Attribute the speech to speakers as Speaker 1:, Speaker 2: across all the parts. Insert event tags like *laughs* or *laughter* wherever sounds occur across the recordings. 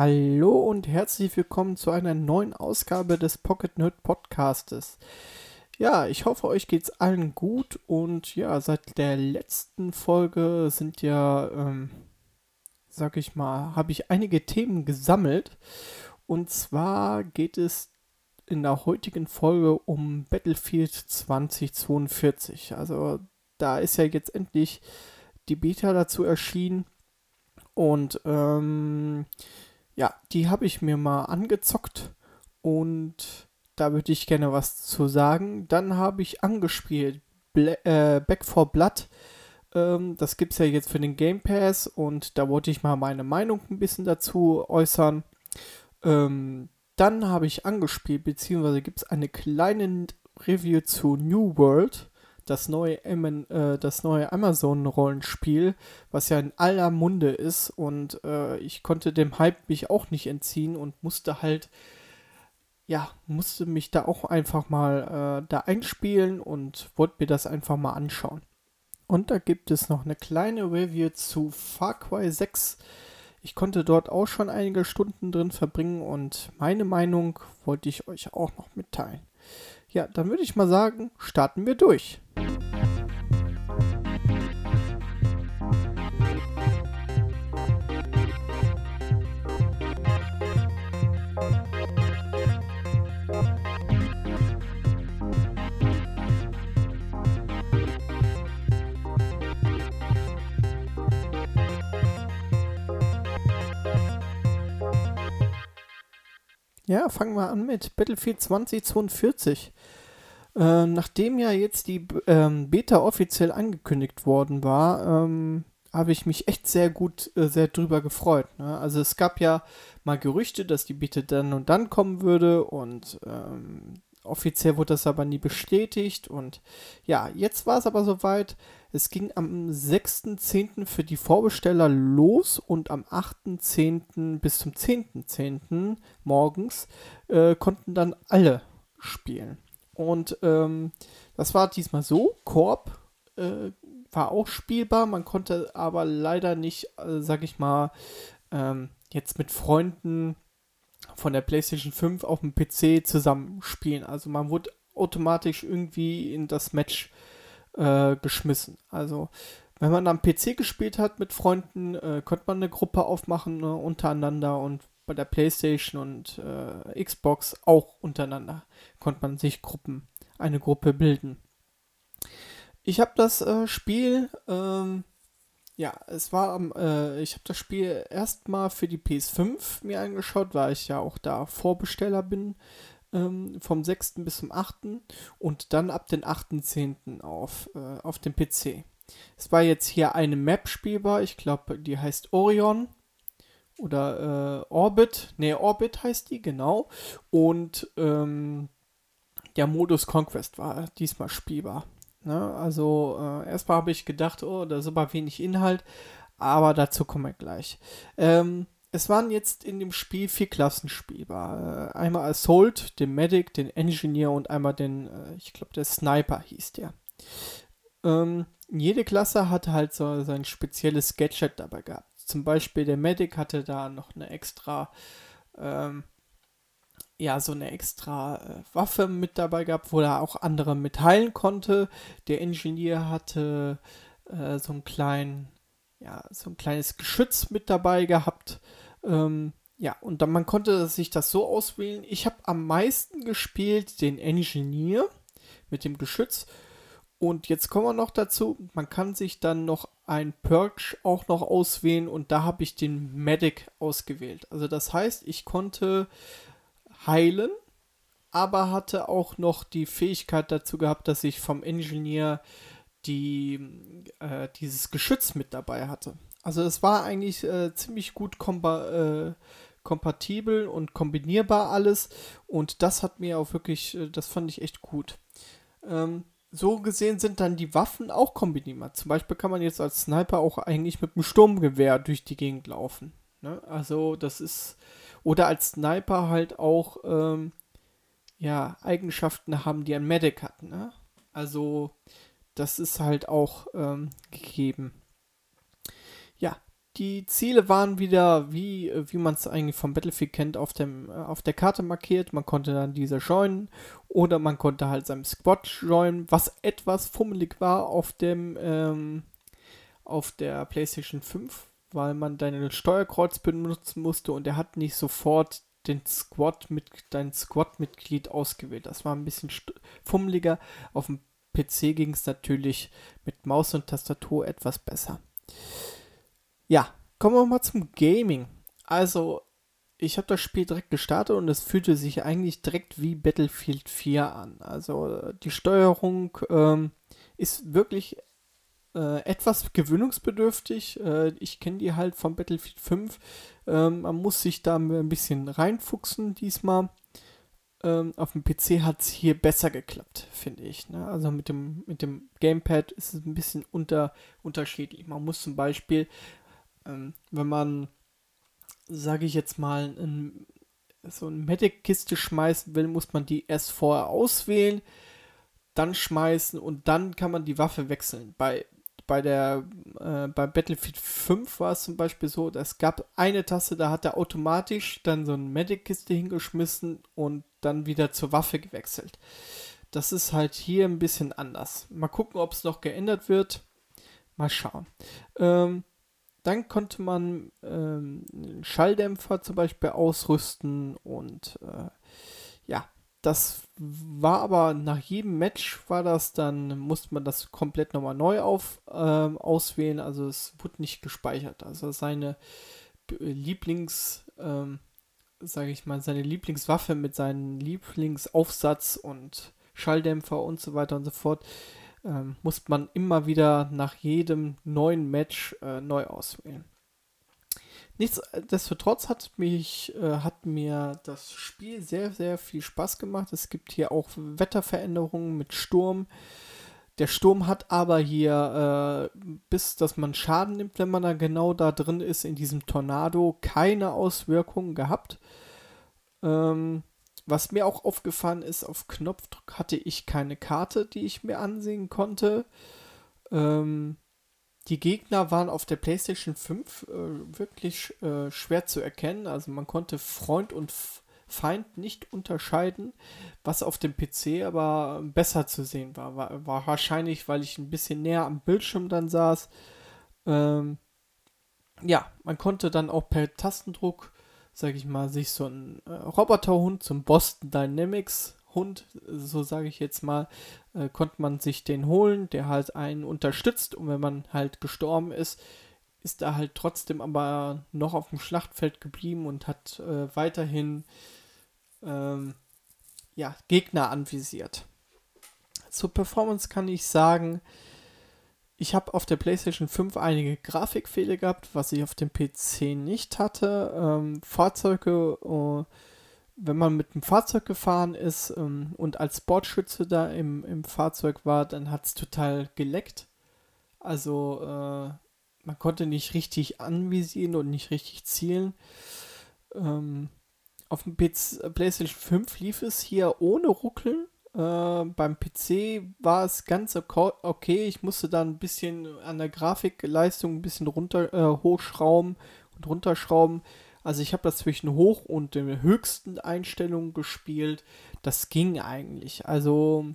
Speaker 1: Hallo und herzlich willkommen zu einer neuen Ausgabe des Pocket Nerd Podcastes. Ja, ich hoffe, euch geht's allen gut und ja, seit der letzten Folge sind ja, ähm, sag ich mal, habe ich einige Themen gesammelt. Und zwar geht es in der heutigen Folge um Battlefield 2042. Also da ist ja jetzt endlich die Beta dazu erschienen. Und ähm, ja, die habe ich mir mal angezockt und da würde ich gerne was zu sagen. Dann habe ich angespielt Bla äh, Back for Blood. Ähm, das gibt es ja jetzt für den Game Pass und da wollte ich mal meine Meinung ein bisschen dazu äußern. Ähm, dann habe ich angespielt, beziehungsweise gibt es eine kleine Review zu New World das neue, äh, das neue Amazon-Rollenspiel, was ja in aller Munde ist. Und äh, ich konnte dem Hype mich auch nicht entziehen und musste halt, ja, musste mich da auch einfach mal äh, da einspielen und wollte mir das einfach mal anschauen. Und da gibt es noch eine kleine Review zu Far Cry 6. Ich konnte dort auch schon einige Stunden drin verbringen und meine Meinung wollte ich euch auch noch mitteilen. Ja, dann würde ich mal sagen, starten wir durch. Ja, fangen wir an mit Battlefield 2042. Äh, nachdem ja jetzt die ähm, Beta offiziell angekündigt worden war, ähm, habe ich mich echt sehr gut, äh, sehr drüber gefreut. Ne? Also es gab ja mal Gerüchte, dass die Beta dann und dann kommen würde und ähm, offiziell wurde das aber nie bestätigt und ja, jetzt war es aber soweit. Es ging am 6.10. für die Vorbesteller los und am 8.10. bis zum 10.10. .10. morgens äh, konnten dann alle spielen. Und ähm, das war diesmal so. Korb äh, war auch spielbar, man konnte aber leider nicht, äh, sag ich mal, ähm, jetzt mit Freunden von der PlayStation 5 auf dem PC zusammenspielen. Also man wurde automatisch irgendwie in das Match äh, geschmissen. Also wenn man am PC gespielt hat mit Freunden, äh, konnte man eine Gruppe aufmachen ne, untereinander und bei der PlayStation und äh, Xbox auch untereinander konnte man sich Gruppen, eine Gruppe bilden. Ich habe das äh, Spiel, ähm, ja, es war, äh, ich habe das Spiel erstmal für die PS5 mir angeschaut, weil ich ja auch da Vorbesteller bin ähm, vom 6. bis zum 8. und dann ab den 8.10. auf, äh, auf dem PC. Es war jetzt hier eine Map spielbar, ich glaube, die heißt Orion oder äh, Orbit. Ne, Orbit heißt die, genau. Und ähm, der Modus Conquest war diesmal spielbar. Ne? Also äh, erstmal habe ich gedacht, oh, da ist aber wenig Inhalt, aber dazu kommen wir gleich. Ähm, es waren jetzt in dem Spiel vier Klassen spielbar. Äh, einmal Assault, den Medic, den Engineer und einmal den, äh, ich glaube, der Sniper hieß der. Ähm, jede Klasse hatte halt so sein spezielles Gadget dabei gehabt. Zum Beispiel der Medic hatte da noch eine extra, ähm, ja, so eine extra äh, Waffe mit dabei gehabt, wo er auch andere mitteilen konnte. Der Engineer hatte äh, so einen kleinen ja, so ein kleines Geschütz mit dabei gehabt. Ähm, ja, und dann man konnte sich das so auswählen. Ich habe am meisten gespielt den Engineer mit dem Geschütz. Und jetzt kommen wir noch dazu, man kann sich dann noch ein Perk auch noch auswählen und da habe ich den Medic ausgewählt. Also das heißt, ich konnte heilen, aber hatte auch noch die Fähigkeit dazu gehabt, dass ich vom Engineer die äh, dieses Geschütz mit dabei hatte. Also es war eigentlich äh, ziemlich gut kompa äh, kompatibel und kombinierbar alles und das hat mir auch wirklich, äh, das fand ich echt gut. Ähm, so gesehen sind dann die Waffen auch kombinierbar. Zum Beispiel kann man jetzt als Sniper auch eigentlich mit einem Sturmgewehr durch die Gegend laufen. Ne? Also das ist oder als Sniper halt auch ähm, ja Eigenschaften haben, die ein Medic hat. Ne? Also das ist halt auch ähm, gegeben. Ja, die Ziele waren wieder, wie, wie man es eigentlich vom Battlefield kennt, auf, dem, äh, auf der Karte markiert. Man konnte dann diese joinen oder man konnte halt seinem Squad joinen, was etwas fummelig war auf dem ähm, auf der PlayStation 5, weil man deine Steuerkreuz benutzen musste und er hat nicht sofort den Squad mit dein Squad-Mitglied ausgewählt. Das war ein bisschen fummeliger. Auf dem PC ging es natürlich mit Maus und Tastatur etwas besser. Ja, kommen wir mal zum Gaming. Also, ich habe das Spiel direkt gestartet und es fühlte sich eigentlich direkt wie Battlefield 4 an. Also, die Steuerung ähm, ist wirklich äh, etwas gewöhnungsbedürftig. Äh, ich kenne die halt von Battlefield 5. Ähm, man muss sich da ein bisschen reinfuchsen diesmal. Ähm, auf dem PC hat es hier besser geklappt, finde ich. Ne? Also mit dem, mit dem Gamepad ist es ein bisschen unter, unterschiedlich. Man muss zum Beispiel ähm, wenn man, sage ich jetzt mal, ein, so eine Medic-Kiste schmeißen will, muss man die erst vorher auswählen, dann schmeißen und dann kann man die Waffe wechseln. Bei, bei der äh, bei Battlefield 5 war es zum Beispiel so, es gab eine Taste, da hat er automatisch dann so eine Medic-Kiste hingeschmissen und dann wieder zur Waffe gewechselt. Das ist halt hier ein bisschen anders. Mal gucken, ob es noch geändert wird. Mal schauen. Ähm, dann konnte man ähm, einen Schalldämpfer zum Beispiel ausrüsten und äh, ja, das war aber nach jedem Match war das, dann musste man das komplett nochmal neu auf, ähm, auswählen, also es wurde nicht gespeichert. Also seine Lieblings, ähm, sage ich mal, seine Lieblingswaffe mit seinem Lieblingsaufsatz und Schalldämpfer und so weiter und so fort, ähm, muss man immer wieder nach jedem neuen Match äh, neu auswählen. Nichtsdestotrotz hat mich, äh, hat mir das Spiel sehr, sehr viel Spaß gemacht. Es gibt hier auch Wetterveränderungen mit Sturm. Der Sturm hat aber hier, äh, bis dass man Schaden nimmt, wenn man da genau da drin ist, in diesem Tornado, keine Auswirkungen gehabt. Ähm, was mir auch aufgefallen ist, auf Knopfdruck hatte ich keine Karte, die ich mir ansehen konnte. Ähm, die Gegner waren auf der PlayStation 5 äh, wirklich äh, schwer zu erkennen. Also man konnte Freund und Feind nicht unterscheiden, was auf dem PC aber besser zu sehen war. War, war wahrscheinlich, weil ich ein bisschen näher am Bildschirm dann saß. Ähm, ja, man konnte dann auch per Tastendruck sage ich mal, sich so ein äh, Roboterhund zum Boston Dynamics Hund, so sage ich jetzt mal, äh, konnte man sich den holen, der halt einen unterstützt und wenn man halt gestorben ist, ist er halt trotzdem aber noch auf dem Schlachtfeld geblieben und hat äh, weiterhin ähm, ja, Gegner anvisiert. Zur Performance kann ich sagen, ich habe auf der PlayStation 5 einige Grafikfehler gehabt, was ich auf dem PC nicht hatte. Ähm, Fahrzeuge, uh, wenn man mit dem Fahrzeug gefahren ist ähm, und als Sportschütze da im, im Fahrzeug war, dann hat es total geleckt. Also äh, man konnte nicht richtig anvisieren und nicht richtig zielen. Ähm, auf dem PC, PlayStation 5 lief es hier ohne Ruckeln. Äh, beim PC war es ganz okay. Ich musste dann ein bisschen an der Grafikleistung ein bisschen runter äh, hochschrauben und runterschrauben. Also ich habe das zwischen hoch und den höchsten Einstellungen gespielt. Das ging eigentlich. Also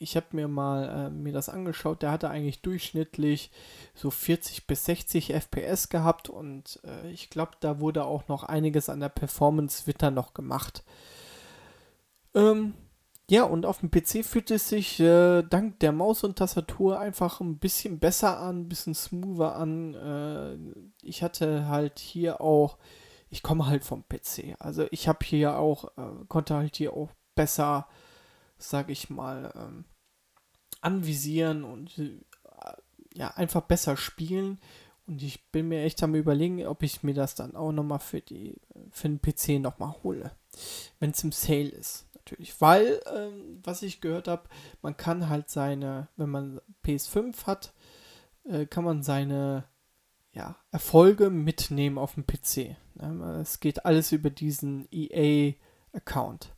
Speaker 1: ich habe mir mal äh, mir das angeschaut. Der hatte eigentlich durchschnittlich so 40 bis 60 FPS gehabt und äh, ich glaube, da wurde auch noch einiges an der Performance Witter noch gemacht. Ähm, ja, und auf dem PC fühlt es sich äh, dank der Maus und Tastatur einfach ein bisschen besser an, ein bisschen smoother an. Äh, ich hatte halt hier auch, ich komme halt vom PC. Also ich habe hier auch, äh, konnte halt hier auch besser, sag ich mal, ähm, anvisieren und äh, ja, einfach besser spielen. Und ich bin mir echt am überlegen, ob ich mir das dann auch nochmal für für den PC nochmal hole. Wenn es im Sale ist natürlich. Weil, ähm, was ich gehört habe, man kann halt seine, wenn man PS5 hat, äh, kann man seine ja, Erfolge mitnehmen auf dem PC. Ne? Es geht alles über diesen EA-Account.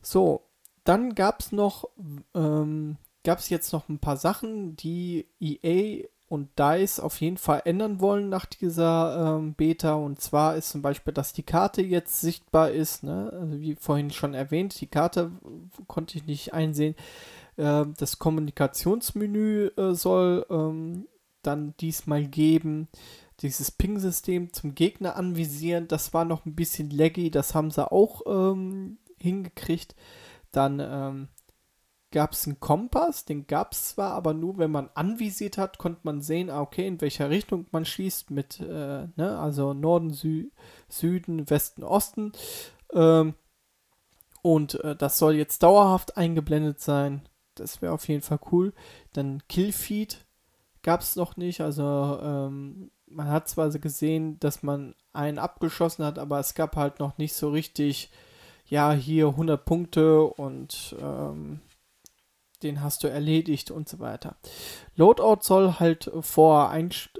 Speaker 1: So, dann gab es noch, ähm, gab es jetzt noch ein paar Sachen, die EA und DICE auf jeden Fall ändern wollen nach dieser ähm, Beta. Und zwar ist zum Beispiel, dass die Karte jetzt sichtbar ist. Ne? Also wie vorhin schon erwähnt, die Karte konnte ich nicht einsehen. Äh, das Kommunikationsmenü äh, soll ähm, dann diesmal geben. Dieses Ping-System zum Gegner anvisieren, das war noch ein bisschen laggy. Das haben sie auch ähm, hingekriegt. Dann ähm, gab es einen Kompass, den gab es zwar, aber nur wenn man anvisiert hat, konnte man sehen, ah, okay, in welcher Richtung man schießt, mit, äh, ne, also Norden, Sü Süden, Westen, Osten. Ähm, und äh, das soll jetzt dauerhaft eingeblendet sein. Das wäre auf jeden Fall cool. Dann Killfeed gab es noch nicht. Also ähm, man hat zwar gesehen, dass man einen abgeschossen hat, aber es gab halt noch nicht so richtig, ja, hier 100 Punkte und ähm, den hast du erledigt und so weiter. Loadout soll halt vor,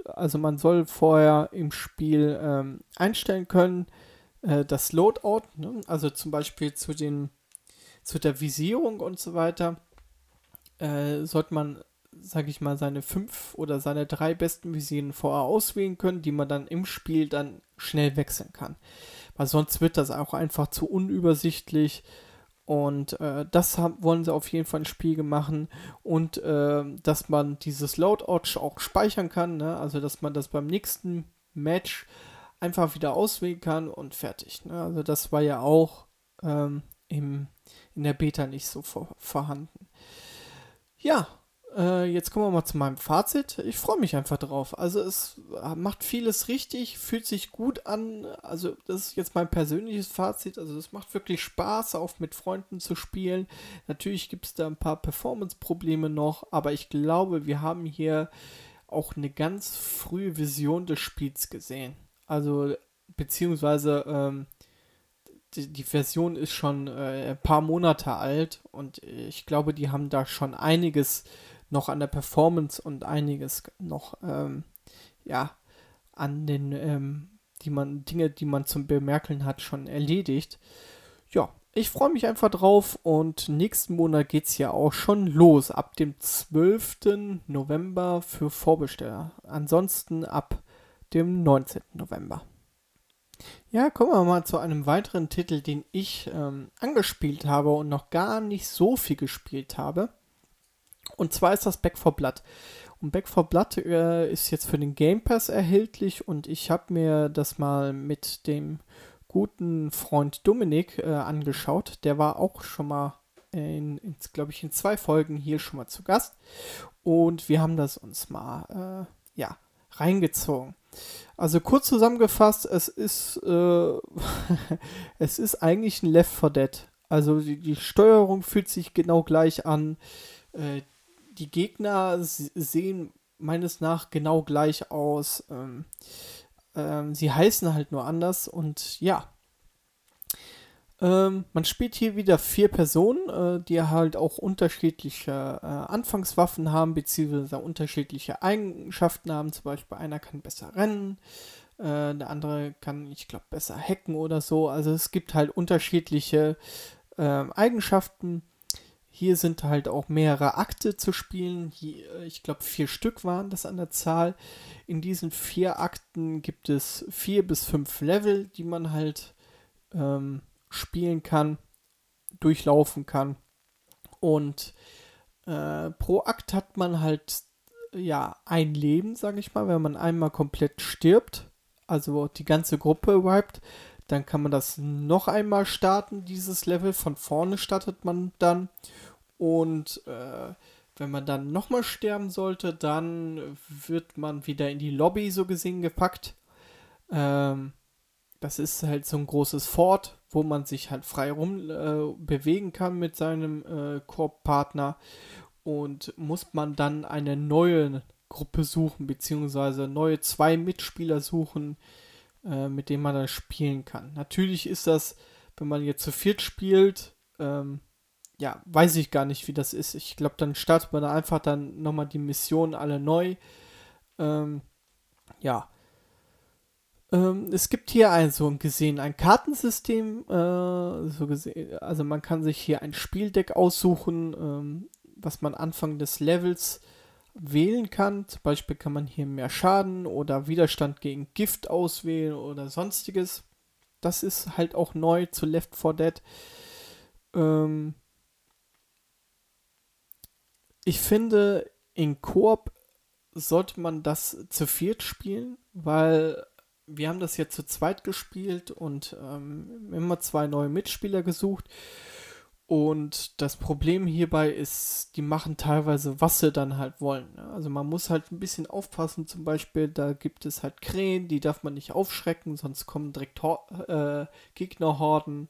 Speaker 1: also man soll vorher im Spiel ähm, einstellen können, äh, das Loadout, ne? also zum Beispiel zu den, zu der Visierung und so weiter, äh, sollte man, sag ich mal, seine fünf oder seine drei besten Visieren vorher auswählen können, die man dann im Spiel dann schnell wechseln kann. Weil sonst wird das auch einfach zu unübersichtlich und äh, das haben, wollen sie auf jeden Fall ein Spiel machen. Und äh, dass man dieses Loadout auch speichern kann. Ne? Also, dass man das beim nächsten Match einfach wieder auswählen kann und fertig. Ne? Also, das war ja auch ähm, im, in der Beta nicht so vor, vorhanden. Ja, äh, jetzt kommen wir mal zu meinem Fazit. Ich freue mich einfach drauf. Also es macht vieles richtig, fühlt sich gut an. Also das ist jetzt mein persönliches Fazit. Also es macht wirklich Spaß, auch mit Freunden zu spielen. Natürlich gibt es da ein paar Performance-Probleme noch, aber ich glaube, wir haben hier auch eine ganz frühe Vision des Spiels gesehen. Also beziehungsweise ähm, die, die, Version ist schon äh, ein paar Monate alt und ich glaube, die haben da schon einiges noch an der Performance und einiges noch, ähm, ja, an den, ähm, die man, Dinge, die man zum Bemerkeln hat, schon erledigt. Ja, ich freue mich einfach drauf und nächsten Monat geht es ja auch schon los, ab dem 12. November für Vorbesteller. Ansonsten ab dem 19. November. Ja, kommen wir mal zu einem weiteren Titel, den ich ähm, angespielt habe und noch gar nicht so viel gespielt habe. Und zwar ist das Back 4 Blood. Und Back 4 Blood äh, ist jetzt für den Game Pass erhältlich und ich habe mir das mal mit dem guten Freund Dominik äh, angeschaut. Der war auch schon mal in, in glaube ich, in zwei Folgen hier schon mal zu Gast. Und wir haben das uns mal, äh, ja, reingezogen. Also kurz zusammengefasst, es ist, äh, *laughs* es ist eigentlich ein Left 4 Dead. Also die, die Steuerung fühlt sich genau gleich an. Äh, die Gegner sehen meines nach genau gleich aus. Ähm, ähm, sie heißen halt nur anders und ja. Ähm, man spielt hier wieder vier Personen, äh, die halt auch unterschiedliche äh, Anfangswaffen haben, beziehungsweise unterschiedliche Eigenschaften haben. Zum Beispiel einer kann besser rennen, äh, der andere kann, ich glaube, besser hacken oder so. Also es gibt halt unterschiedliche ähm, Eigenschaften hier sind halt auch mehrere Akte zu spielen. Hier, äh, ich glaube, vier Stück waren das an der Zahl. In diesen vier Akten gibt es vier bis fünf Level, die man halt ähm, spielen kann, durchlaufen kann. Und äh, pro Akt hat man halt ja ein Leben, sage ich mal, wenn man einmal komplett stirbt, also die ganze Gruppe wiped, dann kann man das noch einmal starten, dieses Level. Von vorne startet man dann. Und äh, wenn man dann nochmal sterben sollte, dann wird man wieder in die Lobby so gesehen gepackt. Ähm, das ist halt so ein großes Fort, wo man sich halt frei rum äh, bewegen kann mit seinem äh, Koop-Partner. Und muss man dann eine neue Gruppe suchen, beziehungsweise neue zwei Mitspieler suchen, äh, mit denen man dann spielen kann. Natürlich ist das, wenn man jetzt zu viert spielt, ähm, ja, weiß ich gar nicht, wie das ist. Ich glaube, dann startet man einfach dann nochmal die Missionen alle neu. Ähm, ja. Ähm, es gibt hier also gesehen ein Kartensystem, äh, so gesehen, also man kann sich hier ein Spieldeck aussuchen, ähm, was man Anfang des Levels wählen kann. Zum Beispiel kann man hier mehr Schaden oder Widerstand gegen Gift auswählen oder sonstiges. Das ist halt auch neu zu Left 4 Dead. Ähm ich finde, in Koop sollte man das zu viert spielen, weil wir haben das jetzt zu zweit gespielt und ähm, immer zwei neue Mitspieler gesucht. Und das Problem hierbei ist, die machen teilweise, was sie dann halt wollen. Ne? Also man muss halt ein bisschen aufpassen, zum Beispiel, da gibt es halt Krähen, die darf man nicht aufschrecken, sonst kommen direkt äh, Gegnerhorden.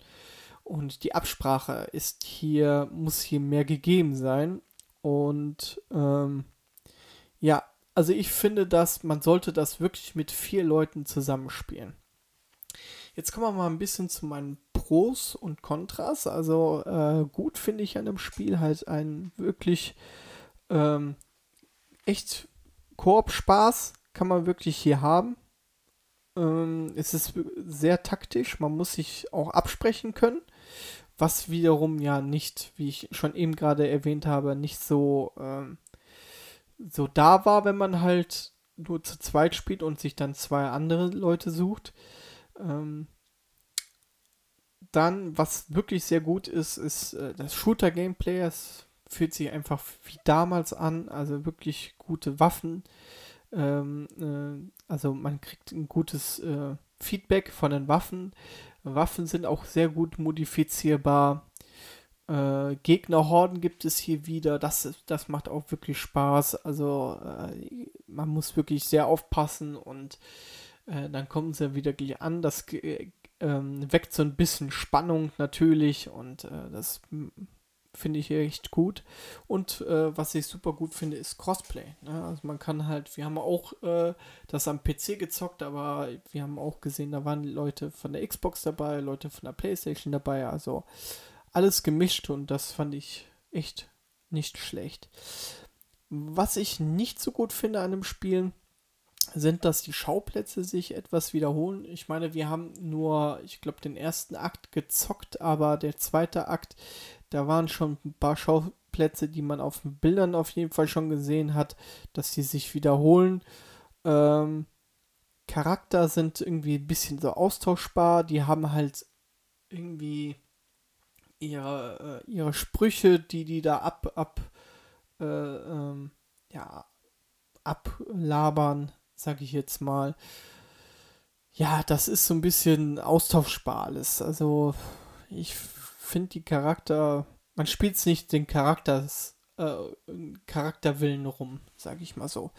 Speaker 1: Und die Absprache ist hier, muss hier mehr gegeben sein. Und ähm, ja, also ich finde, dass man sollte das wirklich mit vier Leuten zusammenspielen. Jetzt kommen wir mal ein bisschen zu meinen Pros und Kontras. Also äh, gut finde ich an dem Spiel halt ein wirklich ähm, echt Koop-Spaß kann man wirklich hier haben. Ähm, es ist sehr taktisch, man muss sich auch absprechen können, was wiederum ja nicht, wie ich schon eben gerade erwähnt habe, nicht so ähm, so da war, wenn man halt nur zu zweit spielt und sich dann zwei andere Leute sucht. Ähm, dann, was wirklich sehr gut ist, ist äh, das Shooter-Gameplay. Es fühlt sich einfach wie damals an, also wirklich gute Waffen. Ähm, äh, also man kriegt ein gutes äh, Feedback von den Waffen. Waffen sind auch sehr gut modifizierbar. Äh, Gegnerhorden gibt es hier wieder. Das, das macht auch wirklich Spaß. Also äh, man muss wirklich sehr aufpassen und äh, dann kommen sie wieder gleich an. Das ähm, weckt so ein bisschen Spannung natürlich und äh, das finde ich echt gut. Und äh, was ich super gut finde, ist Crossplay. Ne? Also man kann halt, wir haben auch äh, das am PC gezockt, aber wir haben auch gesehen, da waren Leute von der Xbox dabei, Leute von der Playstation dabei. Also alles gemischt und das fand ich echt nicht schlecht. Was ich nicht so gut finde an dem Spiel, sind, dass die Schauplätze sich etwas wiederholen. Ich meine, wir haben nur, ich glaube, den ersten Akt gezockt, aber der zweite Akt, da waren schon ein paar Schauplätze, die man auf den Bildern auf jeden Fall schon gesehen hat, dass die sich wiederholen. Ähm, Charakter sind irgendwie ein bisschen so austauschbar. Die haben halt irgendwie ihre, äh, ihre Sprüche, die die da ab, ab, äh, ähm, ja, ablabern, sag ich jetzt mal. Ja, das ist so ein bisschen austauschbar alles. Also, ich finde die Charakter, man spielt es nicht den Charakters, äh, Charakterwillen rum, sag ich mal so.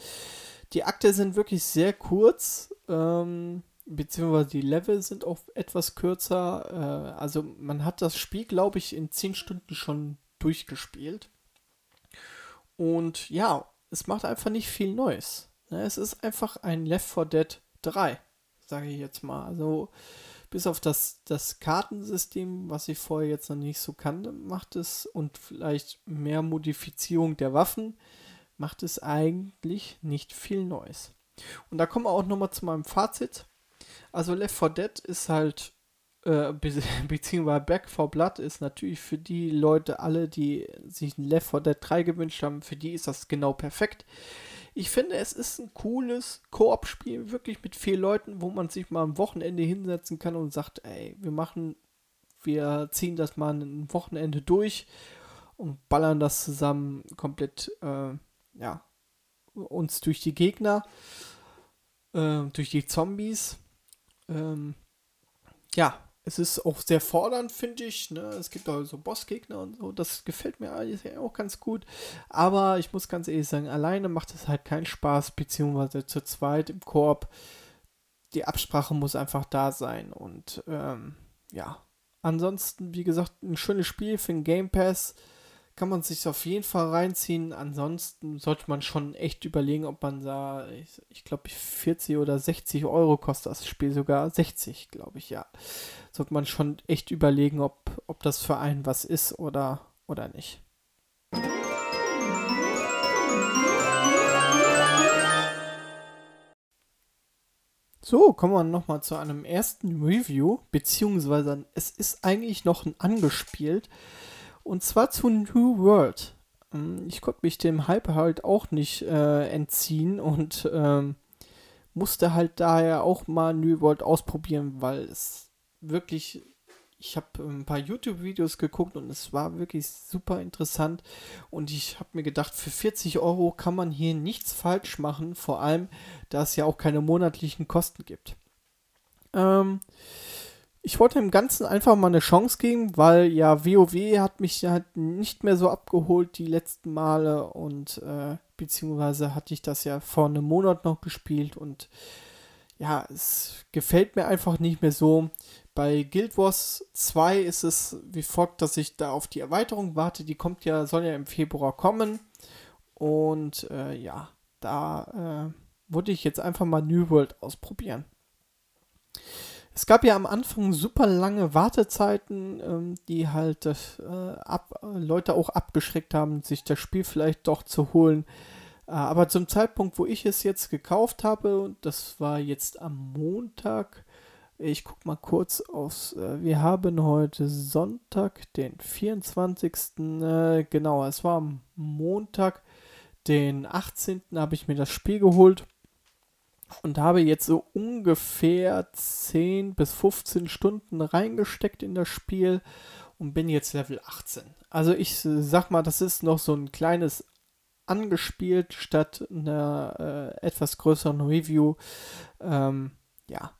Speaker 1: Die Akte sind wirklich sehr kurz. Ähm, beziehungsweise die Level sind auch etwas kürzer. Äh, also man hat das Spiel, glaube ich, in 10 Stunden schon durchgespielt. Und ja, es macht einfach nicht viel Neues. Ne? Es ist einfach ein Left 4 Dead 3, sage ich jetzt mal. Also bis auf das, das Kartensystem, was ich vorher jetzt noch nicht so kannte, macht es und vielleicht mehr Modifizierung der Waffen, macht es eigentlich nicht viel Neues. Und da kommen wir auch nochmal zu meinem Fazit. Also Left 4 Dead ist halt, äh, be *laughs* beziehungsweise Back 4 Blood ist natürlich für die Leute alle, die sich ein Left 4 Dead 3 gewünscht haben, für die ist das genau perfekt. Ich finde, es ist ein cooles Koop-Spiel, wirklich mit vier Leuten, wo man sich mal am Wochenende hinsetzen kann und sagt, ey, wir machen, wir ziehen das mal ein Wochenende durch und ballern das zusammen komplett, äh, ja, uns durch die Gegner, äh, durch die Zombies. Ähm, ja, es ist auch sehr fordernd, finde ich. Ne? Es gibt auch so Bossgegner und so. Das gefällt mir alles auch ganz gut. Aber ich muss ganz ehrlich sagen, alleine macht es halt keinen Spaß, beziehungsweise zu zweit im Korb. Die Absprache muss einfach da sein. Und ähm, ja, ansonsten, wie gesagt, ein schönes Spiel für den Game Pass kann man sich auf jeden Fall reinziehen. Ansonsten sollte man schon echt überlegen, ob man da, ich, ich glaube, 40 oder 60 Euro kostet das Spiel sogar. 60, glaube ich, ja. Sollte man schon echt überlegen, ob, ob das für einen was ist oder, oder nicht. So, kommen wir nochmal zu einem ersten Review, beziehungsweise es ist eigentlich noch ein angespielt. Und zwar zu New World. hm, ich konnte mich dem Hype halt auch nicht äh, entziehen und ähm, musste halt daher auch mal New World ausprobieren, weil es wirklich, ich habe ein paar YouTube-Videos geguckt und es war wirklich super interessant und ich habe mir gedacht, für 40 Euro kann man hier nichts falsch machen, vor allem, da es ja auch keine monatlichen Kosten gibt. Ähm, ich wollte dem Ganzen einfach mal eine Chance geben, weil ja WoW hat mich halt nicht mehr so abgeholt die letzten Male und äh, beziehungsweise hatte ich das ja vor einem Monat noch gespielt und ja, es gefällt mir einfach nicht mehr so. Bei Guild Wars 2 ist es wie folgt, dass ich da auf die Erweiterung warte. Die kommt ja, soll ja im Februar kommen. Und äh, ja, da äh, wollte ich jetzt einfach mal New World ausprobieren. Es gab ja am Anfang super lange Wartezeiten, ähm, die halt äh, ab, Leute auch abgeschreckt haben, sich das Spiel vielleicht doch zu holen. Äh, aber zum Zeitpunkt, wo ich es jetzt gekauft habe, und das war jetzt am Montag, ich guck mal kurz aus, äh, wir haben heute Sonntag, den 24. Äh, genau, es war am Montag, den 18. habe ich mir das Spiel geholt und habe jetzt so ungefähr 10 bis 15 Stunden reingesteckt in das Spiel und bin jetzt Level 18. Also ich sag mal, das ist noch so ein kleines angespielt statt einer äh, etwas größeren Review. Ähm, ja,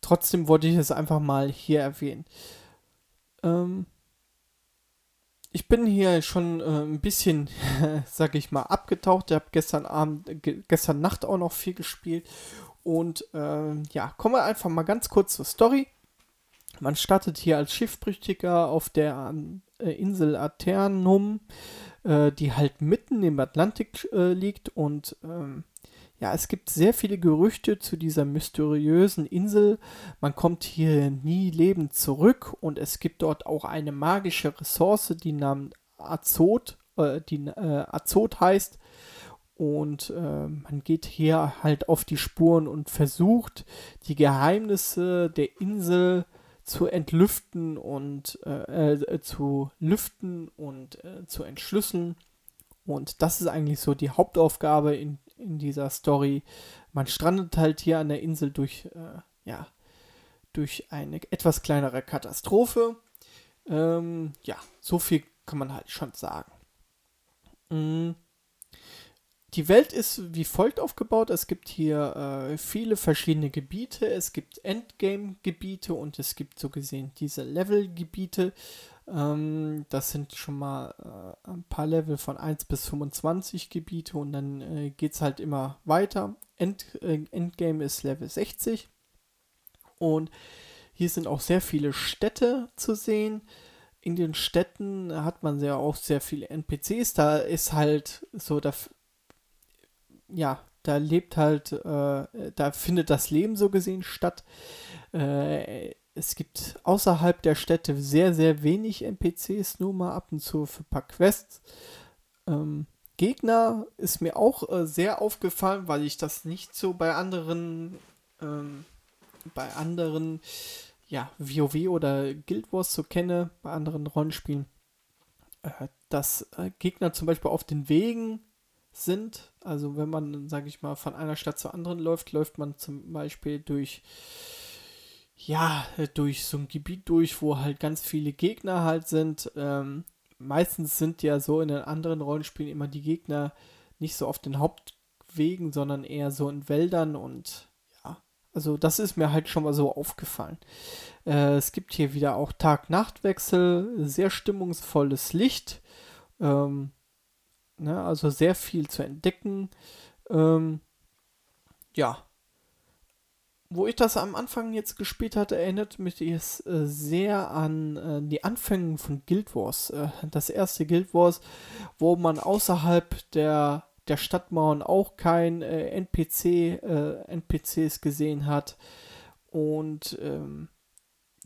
Speaker 1: trotzdem wollte ich es einfach mal hier erwähnen. Ähm, ich bin hier schon äh, ein bisschen, *laughs* sag ich mal, abgetaucht. Ich habe gestern Abend, ge gestern Nacht auch noch viel gespielt. Und äh, ja, kommen wir einfach mal ganz kurz zur Story. Man startet hier als Schiffbrüchiger auf der äh, Insel Aternum, äh, die halt mitten im Atlantik äh, liegt. Und ähm, ja, es gibt sehr viele Gerüchte zu dieser mysteriösen Insel. Man kommt hier nie lebend zurück und es gibt dort auch eine magische Ressource, die namens Azot, äh, die äh, Azot heißt. Und äh, man geht hier halt auf die Spuren und versucht, die Geheimnisse der Insel zu entlüften und äh, äh, zu lüften und äh, zu entschlüsseln. Und das ist eigentlich so die Hauptaufgabe in in dieser Story. Man strandet halt hier an der Insel durch, äh, ja, durch eine etwas kleinere Katastrophe. Ähm, ja, so viel kann man halt schon sagen. Mhm. Die Welt ist wie folgt aufgebaut. Es gibt hier äh, viele verschiedene Gebiete. Es gibt Endgame-Gebiete und es gibt so gesehen diese Level-Gebiete. Ähm, das sind schon mal äh, ein paar Level von 1 bis 25 Gebiete und dann äh, geht es halt immer weiter. End, äh, Endgame ist Level 60 und hier sind auch sehr viele Städte zu sehen. In den Städten hat man ja auch sehr viele NPCs. Da ist halt so, da, ja, da lebt halt, äh, da findet das Leben so gesehen statt. Äh, es gibt außerhalb der Städte sehr, sehr wenig NPCs, nur mal ab und zu für ein paar Quests. Ähm, Gegner ist mir auch äh, sehr aufgefallen, weil ich das nicht so bei anderen, ähm, bei anderen, ja, WoW oder Guild Wars so kenne, bei anderen Rollenspielen, äh, dass äh, Gegner zum Beispiel auf den Wegen sind. Also wenn man, sage ich mal, von einer Stadt zur anderen läuft, läuft man zum Beispiel durch ja, durch so ein Gebiet durch, wo halt ganz viele Gegner halt sind. Ähm, meistens sind ja so in den anderen Rollenspielen immer die Gegner nicht so auf den Hauptwegen, sondern eher so in Wäldern und ja, also das ist mir halt schon mal so aufgefallen. Äh, es gibt hier wieder auch Tag-Nacht-Wechsel, sehr stimmungsvolles Licht, ähm, ne, also sehr viel zu entdecken. Ähm, ja, wo ich das am Anfang jetzt gespielt hatte, erinnert mich es äh, sehr an äh, die Anfänge von Guild Wars. Äh, das erste Guild Wars, wo man außerhalb der, der Stadtmauern auch kein äh, NPC, äh, NPCs gesehen hat. Und ähm,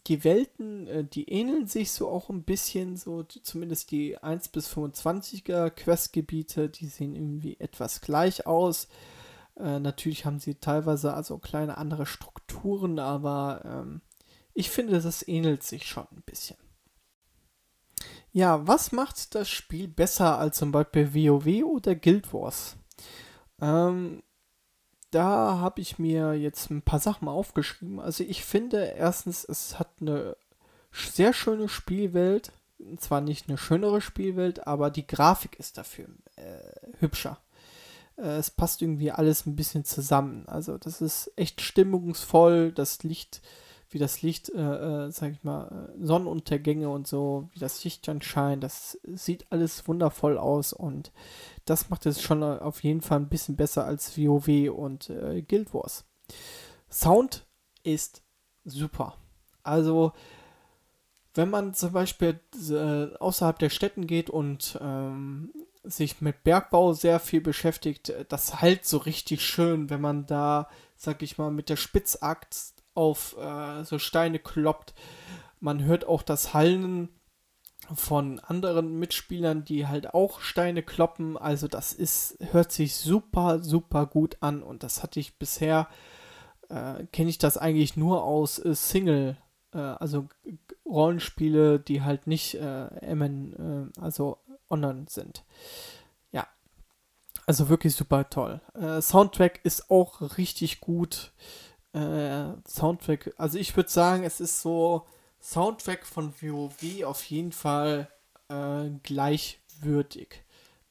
Speaker 1: die Welten, äh, die ähneln sich so auch ein bisschen, so zumindest die 1 bis 25er Questgebiete, die sehen irgendwie etwas gleich aus. Äh, natürlich haben sie teilweise also kleine andere Strukturen, aber ähm, ich finde, das ähnelt sich schon ein bisschen. Ja, was macht das Spiel besser als zum Beispiel WoW oder Guild Wars? Ähm, da habe ich mir jetzt ein paar Sachen aufgeschrieben. Also ich finde erstens, es hat eine sehr schöne Spielwelt. Zwar nicht eine schönere Spielwelt, aber die Grafik ist dafür äh, hübscher. Äh, es passt irgendwie alles ein bisschen zusammen. Also das ist echt stimmungsvoll. Das Licht wie das Licht, äh, äh, sag ich mal, äh, Sonnenuntergänge und so, wie das Licht dann scheint, das sieht alles wundervoll aus und das macht es schon auf jeden Fall ein bisschen besser als WoW und äh, Guild Wars. Sound ist super. Also, wenn man zum Beispiel äh, außerhalb der Städten geht und ähm, sich mit Bergbau sehr viel beschäftigt, das halt so richtig schön, wenn man da, sag ich mal, mit der Spitzaxt auf äh, so Steine kloppt. Man hört auch das Hallen von anderen Mitspielern, die halt auch Steine kloppen. Also das ist, hört sich super, super gut an. Und das hatte ich bisher, äh, kenne ich das eigentlich nur aus äh, Single, äh, also Rollenspiele, die halt nicht äh, MN, äh, also online sind. Ja. Also wirklich super toll. Äh, Soundtrack ist auch richtig gut äh, Soundtrack, also ich würde sagen, es ist so Soundtrack von WoW auf jeden Fall äh, gleichwürdig.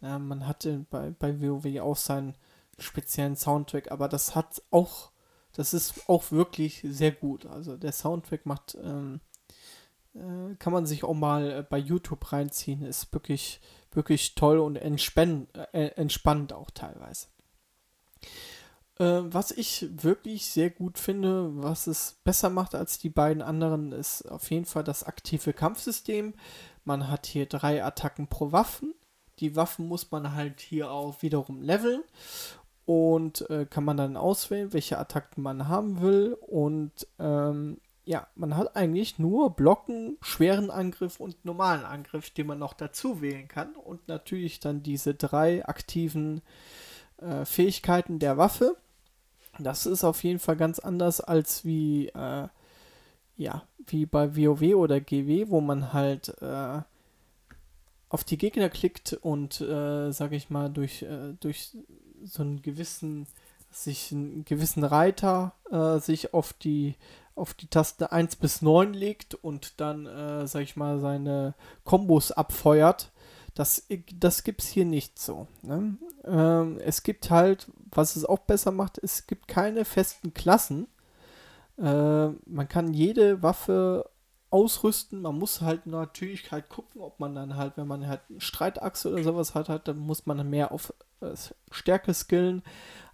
Speaker 1: Man hatte bei, bei WoW auch seinen speziellen Soundtrack, aber das hat auch, das ist auch wirklich sehr gut. Also der Soundtrack macht, ähm, äh, kann man sich auch mal äh, bei YouTube reinziehen, ist wirklich, wirklich toll und entspann, äh, entspannt auch teilweise. Äh, was ich wirklich sehr gut finde, was es besser macht als die beiden anderen, ist auf jeden Fall das aktive Kampfsystem. Man hat hier drei Attacken pro Waffen. Die Waffen muss man halt hier auch wiederum leveln und äh, kann man dann auswählen, welche Attacken man haben will. Und ähm, ja, man hat eigentlich nur Blocken, schweren Angriff und normalen Angriff, den man noch dazu wählen kann. Und natürlich dann diese drei aktiven äh, Fähigkeiten der Waffe. Das ist auf jeden Fall ganz anders als wie, äh, ja, wie bei WoW oder GW, wo man halt äh, auf die Gegner klickt und, äh, sag ich mal, durch, äh, durch so einen gewissen, sich einen gewissen Reiter äh, sich auf die, auf die Taste 1 bis 9 legt und dann, äh, sag ich mal, seine Kombos abfeuert. Das, das gibt es hier nicht so. Ne? Ähm, es gibt halt, was es auch besser macht, es gibt keine festen Klassen. Äh, man kann jede Waffe ausrüsten. Man muss halt natürlich halt gucken, ob man dann halt, wenn man halt eine Streitachse oder sowas hat, hat dann muss man mehr auf äh, Stärke skillen,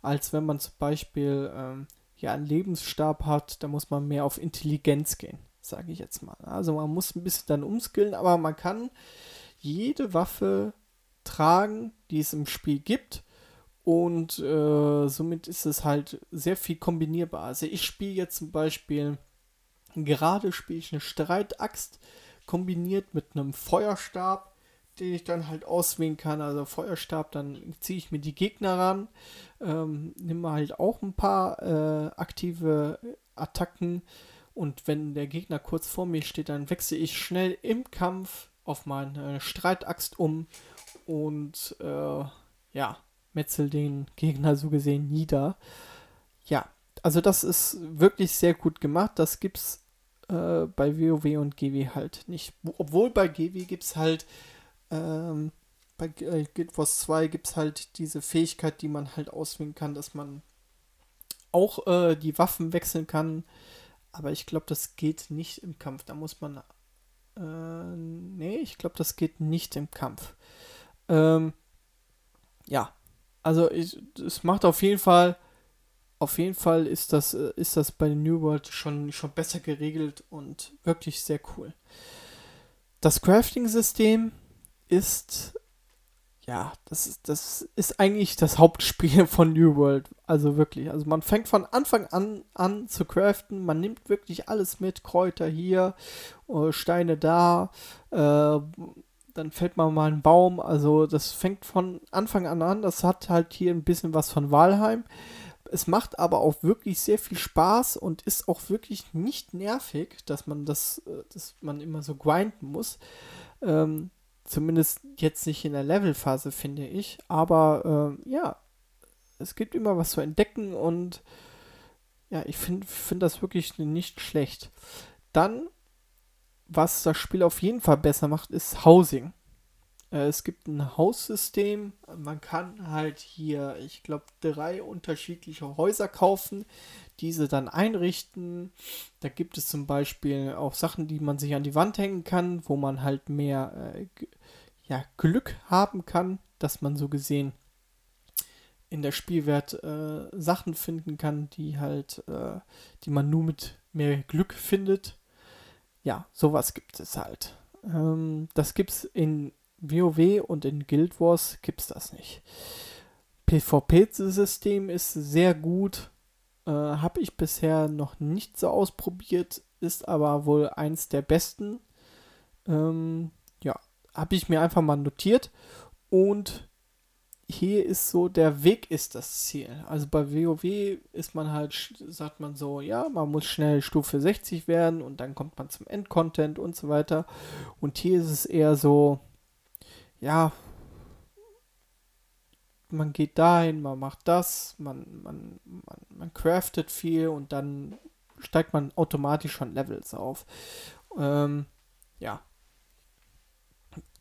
Speaker 1: als wenn man zum Beispiel ähm, ja einen Lebensstab hat, da muss man mehr auf Intelligenz gehen, sage ich jetzt mal. Also man muss ein bisschen dann umskillen, aber man kann jede Waffe tragen, die es im Spiel gibt. Und äh, somit ist es halt sehr viel kombinierbar. Also ich spiele jetzt zum Beispiel, gerade spiele ich eine Streitaxt kombiniert mit einem Feuerstab, den ich dann halt auswählen kann. Also Feuerstab, dann ziehe ich mir die Gegner ran, ähm, nehme halt auch ein paar äh, aktive Attacken. Und wenn der Gegner kurz vor mir steht, dann wechsle ich schnell im Kampf auf meine Streitaxt um und äh, ja, metzel den Gegner so gesehen nieder. Ja, also das ist wirklich sehr gut gemacht. Das gibt's äh, bei WoW und GW halt nicht. Obwohl bei GW gibt's halt ähm, bei äh, Guild Wars 2 gibt's halt diese Fähigkeit, die man halt auswählen kann, dass man auch äh, die Waffen wechseln kann. Aber ich glaube, das geht nicht im Kampf. Da muss man äh, nee, ich glaube, das geht nicht im Kampf. Ähm, ja, also es macht auf jeden Fall, auf jeden Fall ist das, äh, ist das bei New World schon, schon besser geregelt und wirklich sehr cool. Das Crafting-System ist ja, das ist, das ist eigentlich das Hauptspiel *laughs* von New World. Also wirklich. Also man fängt von Anfang an an zu craften. Man nimmt wirklich alles mit. Kräuter hier, äh, Steine da. Äh, dann fällt man mal einen Baum. Also das fängt von Anfang an an. Das hat halt hier ein bisschen was von Walheim. Es macht aber auch wirklich sehr viel Spaß und ist auch wirklich nicht nervig, dass man das, äh, dass man immer so grinden muss. Ähm, Zumindest jetzt nicht in der Levelphase, finde ich. Aber äh, ja, es gibt immer was zu entdecken und ja, ich finde find das wirklich nicht schlecht. Dann, was das Spiel auf jeden Fall besser macht, ist Housing. Äh, es gibt ein Haussystem. Man kann halt hier, ich glaube, drei unterschiedliche Häuser kaufen, diese dann einrichten. Da gibt es zum Beispiel auch Sachen, die man sich an die Wand hängen kann, wo man halt mehr äh, ja, Glück haben kann, dass man so gesehen in der Spielwelt äh, Sachen finden kann, die halt, äh, die man nur mit mehr Glück findet. Ja, sowas gibt es halt. Ähm, das gibt es in WoW und in Guild Wars gibt es das nicht. PvP-System ist sehr gut. Äh, Habe ich bisher noch nicht so ausprobiert, ist aber wohl eins der besten. Ähm, ja, habe ich mir einfach mal notiert. Und hier ist so, der Weg ist das Ziel. Also bei WoW ist man halt, sagt man so, ja, man muss schnell Stufe 60 werden und dann kommt man zum Endcontent und so weiter. Und hier ist es eher so, ja, man geht dahin, man macht das, man, man, man, man craftet viel und dann steigt man automatisch schon Levels auf. Ähm, ja.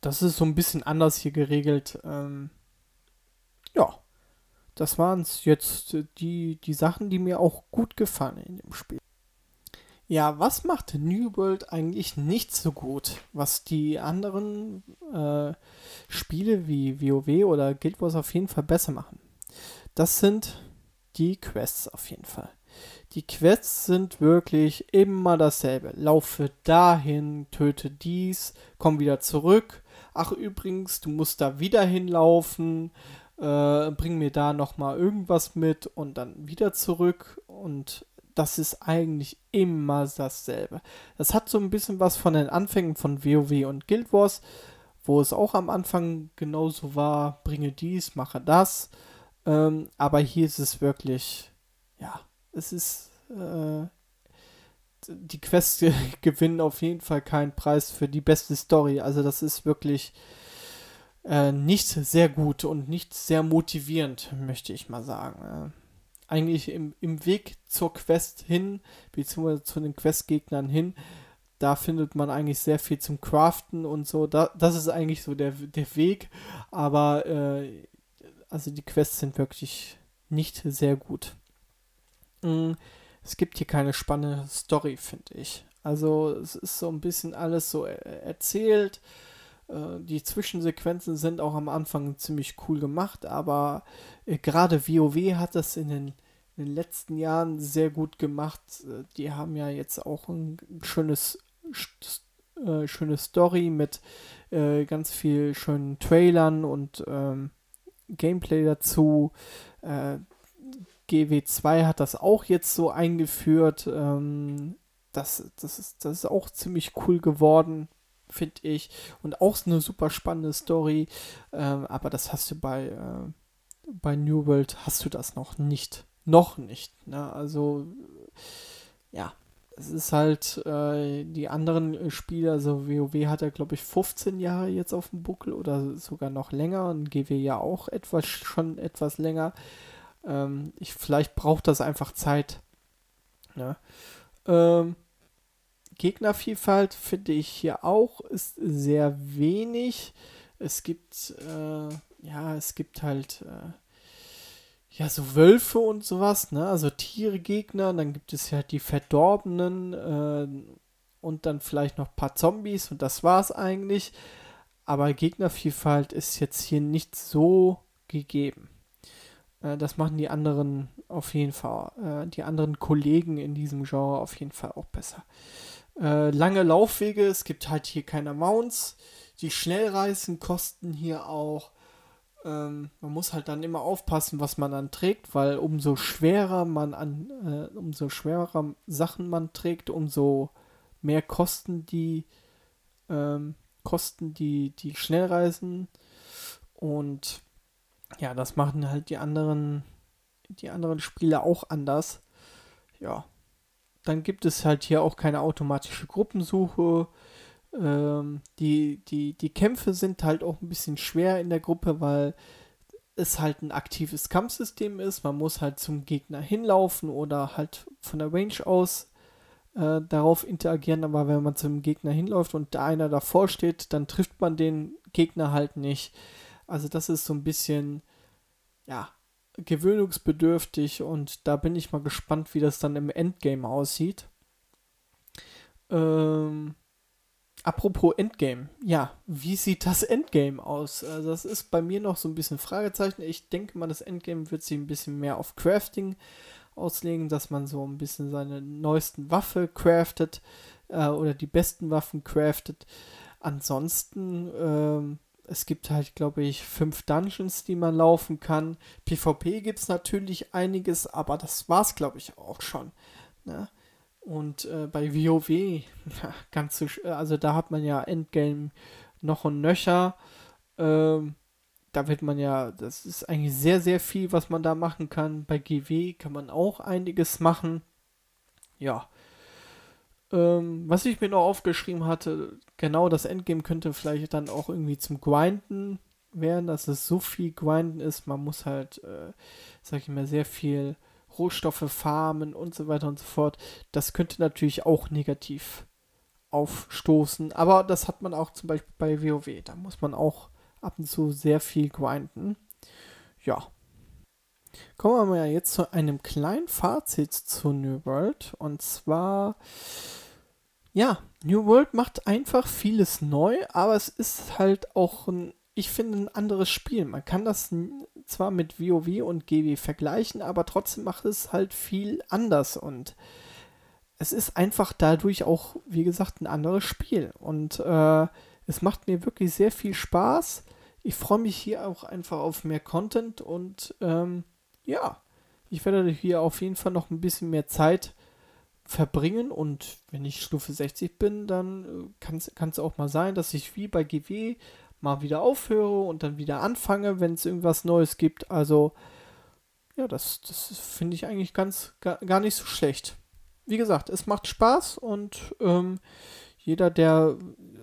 Speaker 1: Das ist so ein bisschen anders hier geregelt. Ähm, ja, das waren jetzt die, die Sachen, die mir auch gut gefallen in dem Spiel. Ja, was macht New World eigentlich nicht so gut, was die anderen äh, Spiele wie WoW oder Guild Wars auf jeden Fall besser machen? Das sind die Quests auf jeden Fall. Die Quests sind wirklich immer dasselbe. Laufe dahin, töte dies, komm wieder zurück. Ach übrigens, du musst da wieder hinlaufen äh, bring mir da nochmal irgendwas mit und dann wieder zurück und das ist eigentlich immer dasselbe. Das hat so ein bisschen was von den Anfängen von WoW und Guild Wars, wo es auch am Anfang genauso war, bringe dies, mache das. Ähm, aber hier ist es wirklich, ja, es ist, äh, die Quests *laughs* gewinnen auf jeden Fall keinen Preis für die beste Story. Also das ist wirklich äh, nicht sehr gut und nicht sehr motivierend, möchte ich mal sagen. Eigentlich im, im Weg zur Quest hin, beziehungsweise zu den Questgegnern hin, da findet man eigentlich sehr viel zum Craften und so. Da, das ist eigentlich so der, der Weg, aber äh, also die Quests sind wirklich nicht sehr gut. Mm, es gibt hier keine spannende Story, finde ich. Also es ist so ein bisschen alles so erzählt. Äh, die Zwischensequenzen sind auch am Anfang ziemlich cool gemacht, aber äh, gerade WoW hat das in den, in den, letzten Jahren sehr gut gemacht. Äh, die haben ja jetzt auch ein schönes, äh, schöne Story mit äh, ganz viel schönen Trailern und ähm, Gameplay dazu. Äh, GW2 hat das auch jetzt so eingeführt. Ähm, das, das, ist, das ist auch ziemlich cool geworden finde ich. Und auch eine super spannende Story. Ähm, aber das hast du bei, äh, bei New World, hast du das noch nicht. Noch nicht. Ne? Also, ja. Es ist halt äh, die anderen Spiele, also WoW hat er, glaube ich, 15 Jahre jetzt auf dem Buckel oder sogar noch länger und GW ja auch etwas, schon etwas länger. Ähm, ich, vielleicht braucht das einfach Zeit. Ne? Ähm, Gegnervielfalt finde ich hier auch ist sehr wenig. Es gibt, äh, ja, es gibt halt, äh, ja, so Wölfe und sowas, ne? Also Tiere-Gegner, dann gibt es ja die Verdorbenen äh, und dann vielleicht noch ein paar Zombies und das war's eigentlich. Aber Gegnervielfalt ist jetzt hier nicht so gegeben. Äh, das machen die anderen auf jeden Fall, äh, die anderen Kollegen in diesem Genre auf jeden Fall auch besser. Äh, lange Laufwege, es gibt halt hier keine Mounts. Die Schnellreisen kosten hier auch. Ähm, man muss halt dann immer aufpassen, was man dann trägt, weil umso schwerer man an, äh, umso schwerer Sachen man trägt, umso mehr kosten die, ähm, kosten die, die Schnellreisen. Und ja, das machen halt die anderen, die anderen Spiele auch anders. Ja, dann gibt es halt hier auch keine automatische Gruppensuche. Ähm, die, die, die Kämpfe sind halt auch ein bisschen schwer in der Gruppe, weil es halt ein aktives Kampfsystem ist. Man muss halt zum Gegner hinlaufen oder halt von der Range aus äh, darauf interagieren. Aber wenn man zum Gegner hinläuft und da einer davor steht, dann trifft man den Gegner halt nicht. Also das ist so ein bisschen, ja, gewöhnungsbedürftig und da bin ich mal gespannt, wie das dann im Endgame aussieht. Ähm, apropos Endgame, ja, wie sieht das Endgame aus? Also das ist bei mir noch so ein bisschen Fragezeichen. Ich denke mal, das Endgame wird sich ein bisschen mehr auf Crafting auslegen, dass man so ein bisschen seine neuesten Waffe craftet äh, oder die besten Waffen craftet. Ansonsten ähm, es gibt halt, glaube ich, fünf Dungeons, die man laufen kann. PvP gibt es natürlich einiges, aber das war es, glaube ich, auch schon. Ne? Und äh, bei WoW, *laughs* ganz so, also da hat man ja Endgame noch und nöcher. Ähm, da wird man ja, das ist eigentlich sehr, sehr viel, was man da machen kann. Bei GW kann man auch einiges machen. Ja, ähm, was ich mir noch aufgeschrieben hatte, genau das Endgame könnte vielleicht dann auch irgendwie zum Grinden werden, dass es so viel Grinden ist. Man muss halt, äh, sag ich mal, sehr viel Rohstoffe farmen und so weiter und so fort. Das könnte natürlich auch negativ aufstoßen. Aber das hat man auch zum Beispiel bei WoW. Da muss man auch ab und zu sehr viel grinden. Ja. Kommen wir mal jetzt zu einem kleinen Fazit zu New World. Und zwar ja, New World macht einfach vieles neu, aber es ist halt auch ein, ich finde, ein anderes Spiel. Man kann das zwar mit WoW und GW vergleichen, aber trotzdem macht es halt viel anders und es ist einfach dadurch auch, wie gesagt, ein anderes Spiel. Und äh, es macht mir wirklich sehr viel Spaß. Ich freue mich hier auch einfach auf mehr Content und ähm, ja, ich werde hier auf jeden Fall noch ein bisschen mehr Zeit verbringen und wenn ich Stufe 60 bin, dann äh, kann es auch mal sein, dass ich wie bei GW mal wieder aufhöre und dann wieder anfange, wenn es irgendwas Neues gibt. Also ja, das, das finde ich eigentlich ganz gar, gar nicht so schlecht. Wie gesagt, es macht Spaß und ähm, jeder, der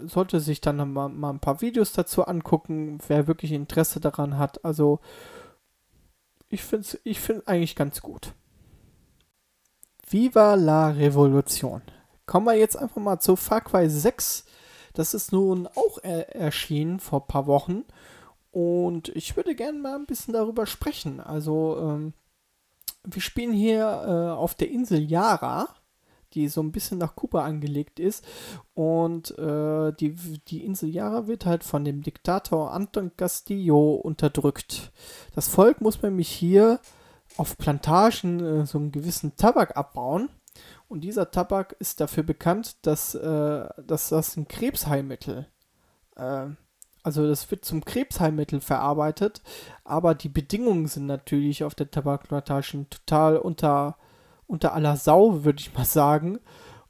Speaker 1: sollte sich dann mal, mal ein paar Videos dazu angucken, wer wirklich Interesse daran hat. Also ich finde es ich find eigentlich ganz gut. Viva la Revolution. Kommen wir jetzt einfach mal zu Far Cry 6. Das ist nun auch er erschienen vor ein paar Wochen. Und ich würde gerne mal ein bisschen darüber sprechen. Also, ähm, wir spielen hier äh, auf der Insel Yara, die so ein bisschen nach Kuba angelegt ist. Und äh, die, die Insel Yara wird halt von dem Diktator Anton Castillo unterdrückt. Das Volk muss nämlich hier auf Plantagen äh, so einen gewissen Tabak abbauen. Und dieser Tabak ist dafür bekannt, dass, äh, dass das ein Krebsheilmittel, äh, also das wird zum Krebsheilmittel verarbeitet, aber die Bedingungen sind natürlich auf der Tabakplantagen total unter, unter aller Sau, würde ich mal sagen.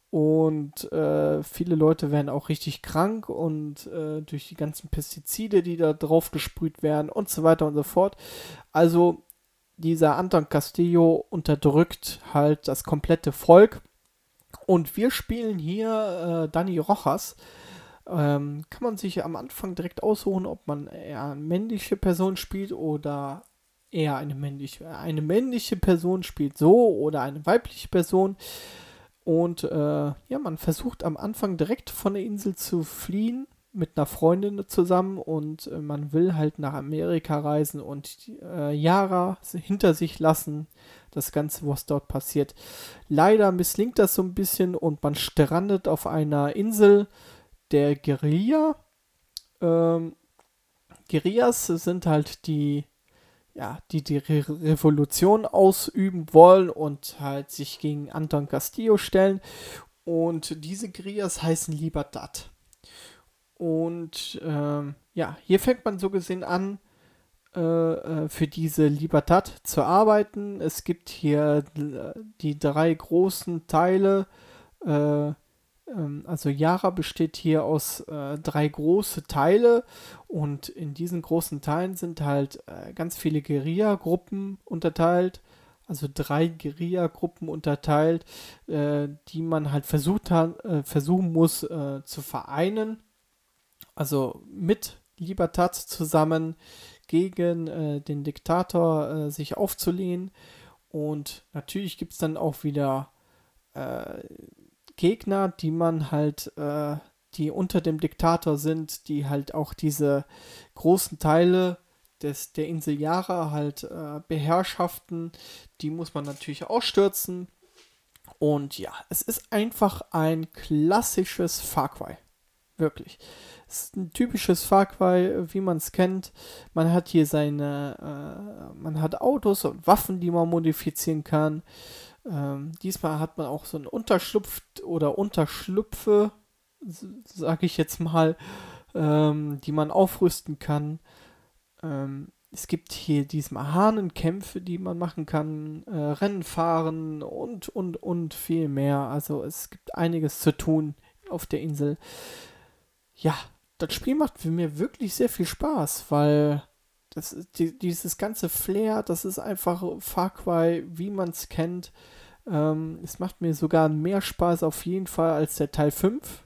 Speaker 1: Und äh, viele Leute werden auch richtig krank und äh, durch die ganzen Pestizide, die da drauf gesprüht werden und so weiter und so fort. Also dieser Anton Castillo unterdrückt halt das komplette Volk. Und wir spielen hier äh, Dani Rojas. Ähm, kann man sich am Anfang direkt aussuchen, ob man eher eine männliche Person spielt oder eher eine männliche. Eine männliche Person spielt so oder eine weibliche Person. Und äh, ja, man versucht am Anfang direkt von der Insel zu fliehen mit einer Freundin zusammen und äh, man will halt nach Amerika reisen und äh, Yara hinter sich lassen. Das Ganze, was dort passiert. Leider misslingt das so ein bisschen und man strandet auf einer Insel der Guerilla. Ähm, Guerillas sind halt die, ja, die die Re Revolution ausüben wollen und halt sich gegen Anton Castillo stellen. Und diese Guerillas heißen Libertad. Und ähm, ja, hier fängt man so gesehen an, äh, äh, für diese Libertad zu arbeiten. Es gibt hier die drei großen Teile. Äh, ähm, also Yara besteht hier aus äh, drei große Teile und in diesen großen Teilen sind halt äh, ganz viele Guerilla-Gruppen unterteilt. also drei Guerilla-Gruppen unterteilt, äh, die man halt versucht hat, äh, versuchen muss äh, zu vereinen. Also mit Libertad zusammen gegen äh, den Diktator äh, sich aufzulehnen. Und natürlich gibt es dann auch wieder äh, Gegner, die man halt, die unter dem Diktator sind, die halt auch diese großen Teile des, der Insel Yara halt äh, beherrschaften. Die muss man natürlich ausstürzen. Und ja, es ist einfach ein klassisches Far Cry. Wirklich. Ist ein typisches Far Cry, wie man es kennt. Man hat hier seine, äh, man hat Autos und Waffen, die man modifizieren kann. Ähm, diesmal hat man auch so einen Unterschlupf oder Unterschlüpfe, sage ich jetzt mal, ähm, die man aufrüsten kann. Ähm, es gibt hier diesmal Hahnenkämpfe, die man machen kann, äh, Rennen fahren und, und, und viel mehr. Also es gibt einiges zu tun auf der Insel. Ja, das Spiel macht für mir wirklich sehr viel Spaß, weil das, die, dieses ganze Flair, das ist einfach Far Cry, wie man es kennt. Ähm, es macht mir sogar mehr Spaß auf jeden Fall als der Teil 5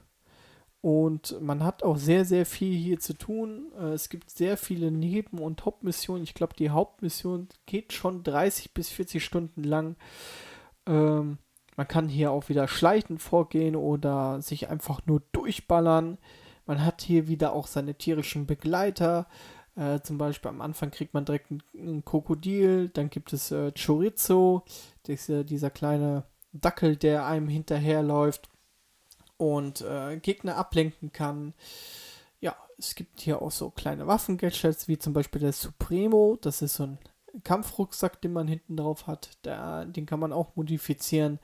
Speaker 1: und man hat auch sehr, sehr viel hier zu tun. Äh, es gibt sehr viele Neben- und Hauptmissionen. Ich glaube, die Hauptmission geht schon 30 bis 40 Stunden lang. Ähm, man kann hier auch wieder schleichend vorgehen oder sich einfach nur durchballern. Man hat hier wieder auch seine tierischen Begleiter. Äh, zum Beispiel am Anfang kriegt man direkt ein, Krokodil. Dann gibt es äh, Chorizo, dieser, dieser kleine Dackel, der einem hinterherläuft und äh, Gegner ablenken kann. Ja, es gibt hier auch so kleine Waffen-Gadgets, wie zum Beispiel der Supremo. Das ist so ein Kampfrucksack, den man hinten drauf hat. Der, den kann man auch modifizieren,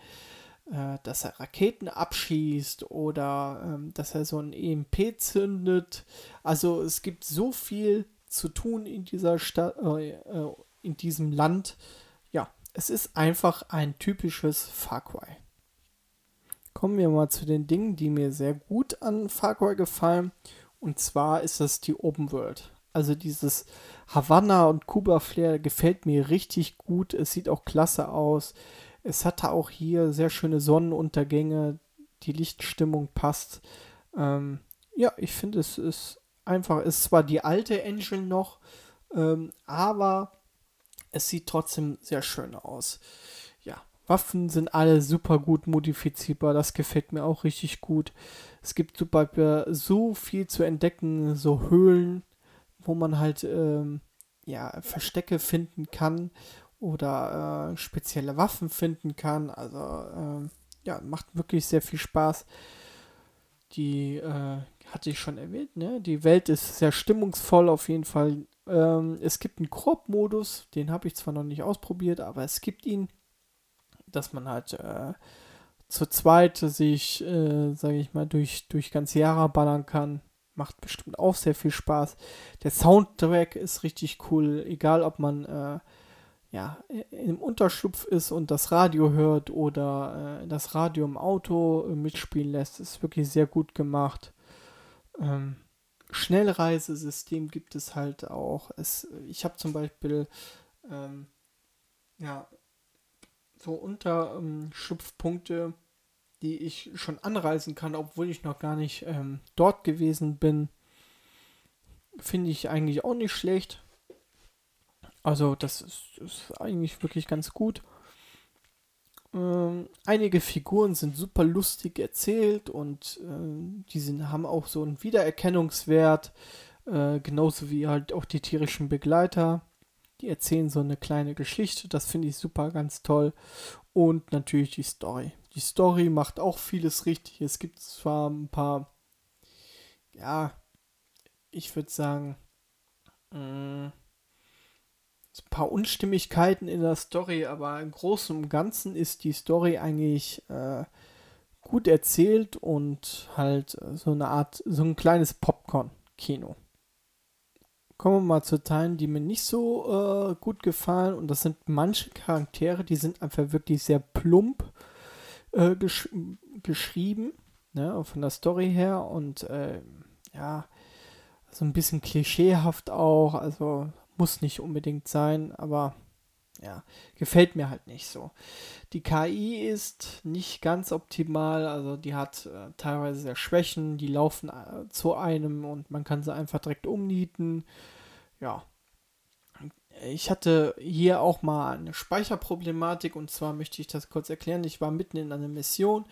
Speaker 1: äh, dass er Raketen abschießt oder ähm, dass er so ein EMP zündet. Also es gibt so viel zu tun in dieser Stadt, äh, äh, in diesem Land. Ja, es ist einfach ein typisches Far Cry. Kommen wir mal zu den Dingen, die mir sehr gut an Far Cry gefallen. Und zwar ist das die Open World. Also dieses Havanna und Kuba Flair gefällt mir richtig gut. Es sieht auch klasse aus. Es hatte auch hier sehr schöne Sonnenuntergänge. Die Lichtstimmung passt. Ähm, ja, ich finde es ist einfach, es ist zwar die alte Engine noch, ähm, aber es sieht trotzdem sehr schön aus. Waffen sind alle super gut modifizierbar. Das gefällt mir auch richtig gut. Es gibt super so viel zu entdecken, so Höhlen, wo man halt ähm, ja, Verstecke finden kann oder äh, spezielle Waffen finden kann. Also äh, ja, macht wirklich sehr viel Spaß. Die äh, hatte ich schon erwähnt, ne? Die Welt ist sehr stimmungsvoll auf jeden Fall. Ähm, es gibt einen Koop-Modus, den habe ich zwar noch nicht ausprobiert, aber es gibt ihn dass man halt äh, zu zweit sich, äh, sage ich mal, durch, durch ganz Jahre ballern kann. Macht bestimmt auch sehr viel Spaß. Der Soundtrack ist richtig cool, egal ob man äh, ja, im Unterschlupf ist und das Radio hört oder äh, das Radio im Auto äh, mitspielen lässt. Ist wirklich sehr gut gemacht. Ähm, Schnellreisesystem gibt es halt auch. Es, ich habe zum Beispiel ähm, ja, so Unterschlupfpunkte, die ich schon anreisen kann, obwohl ich noch gar nicht ähm, dort gewesen bin. Finde ich eigentlich auch nicht schlecht. Also das ist, ist eigentlich wirklich ganz gut. Ähm, einige Figuren sind super lustig erzählt und äh, die sind, haben auch so einen Wiedererkennungswert, äh, genauso wie halt auch die tierischen Begleiter. Die erzählen so eine kleine Geschichte, das finde ich super, ganz toll. Und natürlich die Story. Die Story macht auch vieles richtig. Es gibt zwar ein paar, ja, ich würde sagen, mh, mm, ein paar Unstimmigkeiten in der Story, aber im Großen und Ganzen ist die Story eigentlich äh, gut erzählt und halt so eine Art, so ein kleines Popcorn-Kino. Kommen wir mal zu Teilen, die mir nicht so äh, gut gefallen. Und das sind manche Charaktere, die sind einfach wirklich sehr plump äh, gesch geschrieben, ne, von der Story her. Und äh, ja, so ein bisschen klischeehaft auch. Also muss nicht unbedingt sein, aber ja, gefällt mir halt nicht so. Die KI ist nicht ganz optimal, also die hat äh, teilweise sehr Schwächen, die laufen äh, zu einem und man kann sie einfach direkt umnieten. Ja. Ich hatte hier auch mal eine Speicherproblematik und zwar möchte ich das kurz erklären. Ich war mitten in einer Mission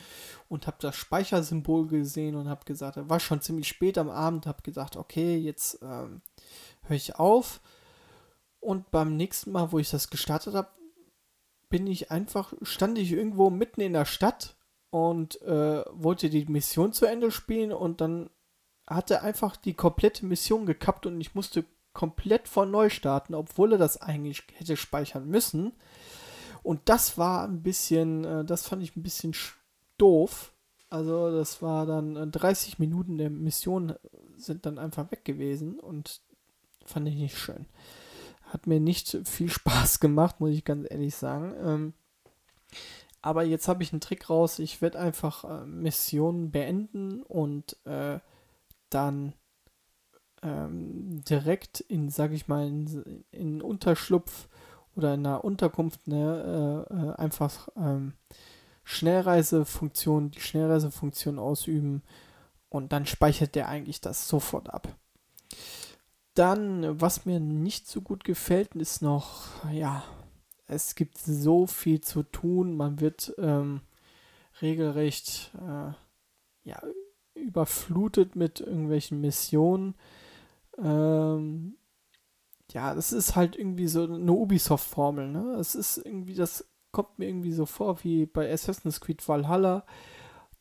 Speaker 1: und habe das Speichersymbol gesehen und habe gesagt, war schon ziemlich spät am Abend, habe gesagt, okay, jetzt ähm, höre ich auf und beim nächsten Mal, wo ich das gestartet habe, bin ich einfach, stand ich irgendwo mitten in der Stadt und äh, wollte die Mission zu Ende spielen und dann hatte einfach die komplette Mission gekappt und ich musste komplett von neu starten, obwohl er das eigentlich hätte speichern müssen. Und das war ein bisschen, äh, das fand ich ein bisschen doof. Also das war dann 30 äh, Minuten der Mission sind dann einfach weg gewesen und fand ich nicht schön. Hat mir nicht viel *laughs* Spaß gemacht, muss ich ganz ehrlich sagen. Ähm, aber jetzt habe ich einen Trick raus. Ich werde einfach äh, Missionen beenden und äh, dann ähm, direkt in, sag ich mal, in, in Unterschlupf oder in einer Unterkunft ne, äh, äh, einfach ähm, Schnellreisefunktion, die Schnellreisefunktion ausüben und dann speichert der eigentlich das sofort ab. Dann, was mir nicht so gut gefällt, ist noch, ja, es gibt so viel zu tun. Man wird ähm, regelrecht äh, ja, überflutet mit irgendwelchen Missionen. Ähm, ja, das ist halt irgendwie so eine Ubisoft-Formel. Ne? Es ist irgendwie, das kommt mir irgendwie so vor wie bei Assassin's Creed Valhalla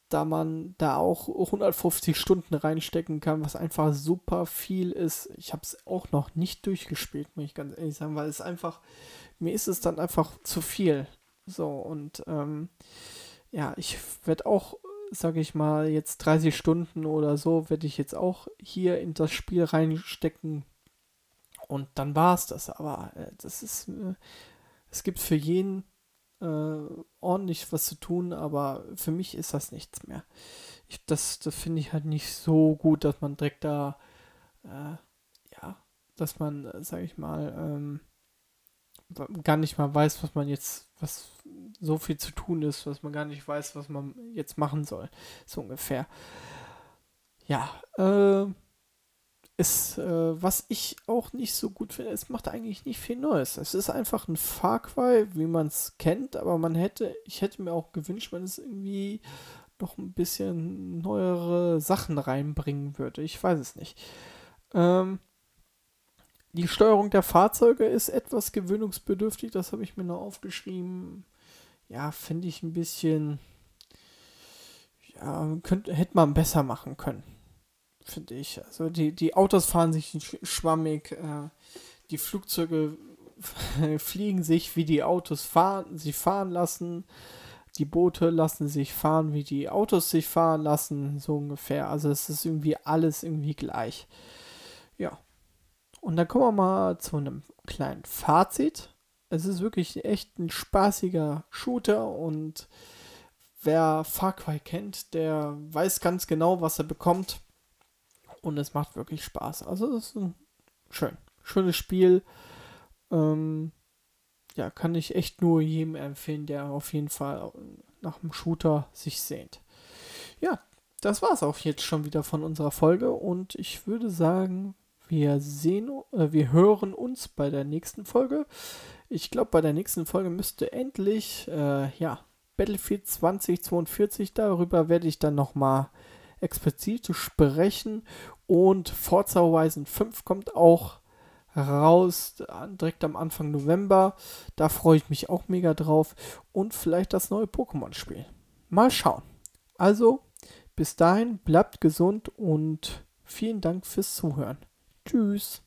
Speaker 1: da man da auch 150 Stunden reinstecken kann, was einfach super viel ist. Ich habe es auch noch nicht durchgespielt, muss ich ganz ehrlich sagen, weil es einfach, mir ist es dann einfach zu viel. So, und ähm, ja, ich werde auch, sage ich mal, jetzt 30 Stunden oder so, werde ich jetzt auch hier in das Spiel reinstecken. Und dann war es das. Aber äh, das ist, äh, es gibt für jeden äh, ordentlich was zu tun, aber für mich ist das nichts mehr. Ich, das das finde ich halt nicht so gut, dass man direkt da, äh, ja, dass man, äh, sage ich mal, ähm, gar nicht mal weiß, was man jetzt, was so viel zu tun ist, was man gar nicht weiß, was man jetzt machen soll. So ungefähr. Ja, äh, ist, äh, was ich auch nicht so gut finde, es macht eigentlich nicht viel Neues. Es ist einfach ein Far Cry, wie man es kennt, aber man hätte, ich hätte mir auch gewünscht, wenn es irgendwie noch ein bisschen neuere Sachen reinbringen würde. Ich weiß es nicht. Ähm, die Steuerung der Fahrzeuge ist etwas gewöhnungsbedürftig, das habe ich mir noch aufgeschrieben. Ja, finde ich ein bisschen. Ja, könnte, hätte man besser machen können finde ich. Also die, die Autos fahren sich schwammig, äh, die Flugzeuge *laughs* fliegen sich, wie die Autos fahren, sie fahren lassen. Die Boote lassen sich fahren, wie die Autos sich fahren lassen, so ungefähr. Also es ist irgendwie alles irgendwie gleich. Ja. Und dann kommen wir mal zu einem kleinen Fazit. Es ist wirklich echt ein spaßiger Shooter und wer Far Cry kennt, der weiß ganz genau, was er bekommt und es macht wirklich Spaß. Also es ist ein schön, schönes Spiel. Ähm, ja, kann ich echt nur jedem empfehlen, der auf jeden Fall nach einem Shooter sich sehnt. Ja, das war es auch jetzt schon wieder von unserer Folge und ich würde sagen, wir sehen, äh, wir hören uns bei der nächsten Folge. Ich glaube, bei der nächsten Folge müsste endlich, äh, ja, Battlefield 2042, darüber werde ich dann nochmal explizit sprechen und Forza Horizon 5 kommt auch raus, direkt am Anfang November. Da freue ich mich auch mega drauf. Und vielleicht das neue Pokémon-Spiel. Mal schauen. Also, bis dahin, bleibt gesund und vielen Dank fürs Zuhören. Tschüss.